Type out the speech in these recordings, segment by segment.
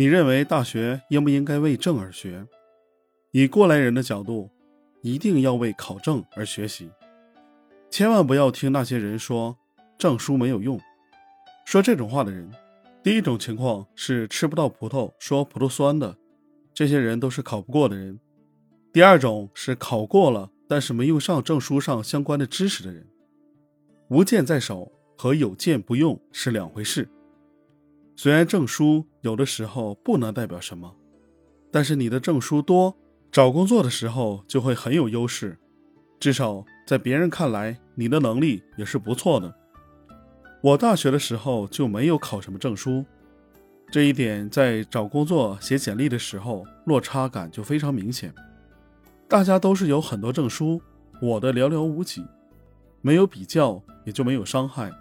你认为大学应不应该为证而学？以过来人的角度，一定要为考证而学习。千万不要听那些人说证书没有用。说这种话的人，第一种情况是吃不到葡萄说葡萄酸的，这些人都是考不过的人；第二种是考过了，但是没用上证书上相关的知识的人。无剑在手和有剑不用是两回事。虽然证书有的时候不能代表什么，但是你的证书多，找工作的时候就会很有优势，至少在别人看来你的能力也是不错的。我大学的时候就没有考什么证书，这一点在找工作写简历的时候落差感就非常明显。大家都是有很多证书，我的寥寥无几。没有比较，也就没有伤害。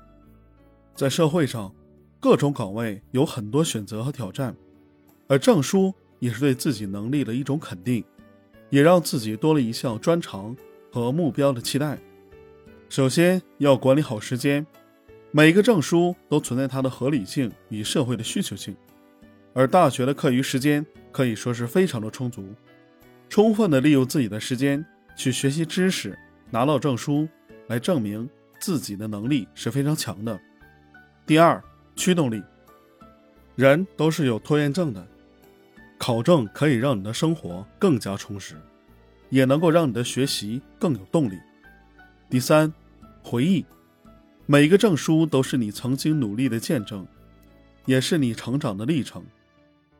在社会上，各种岗位有很多选择和挑战，而证书也是对自己能力的一种肯定，也让自己多了一项专长和目标的期待。首先要管理好时间，每个证书都存在它的合理性与社会的需求性，而大学的课余时间可以说是非常的充足，充分的利用自己的时间去学习知识，拿到证书。来证明自己的能力是非常强的。第二，驱动力。人都是有拖延症的，考证可以让你的生活更加充实，也能够让你的学习更有动力。第三，回忆。每个证书都是你曾经努力的见证，也是你成长的历程。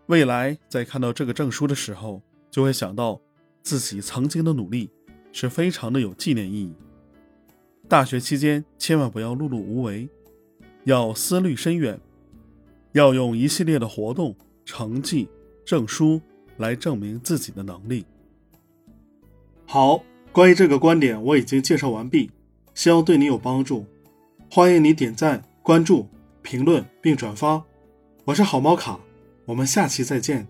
未来在看到这个证书的时候，就会想到自己曾经的努力，是非常的有纪念意义。大学期间千万不要碌碌无为，要思虑深远，要用一系列的活动、成绩、证书来证明自己的能力。好，关于这个观点我已经介绍完毕，希望对你有帮助。欢迎你点赞、关注、评论并转发。我是好猫卡，我们下期再见。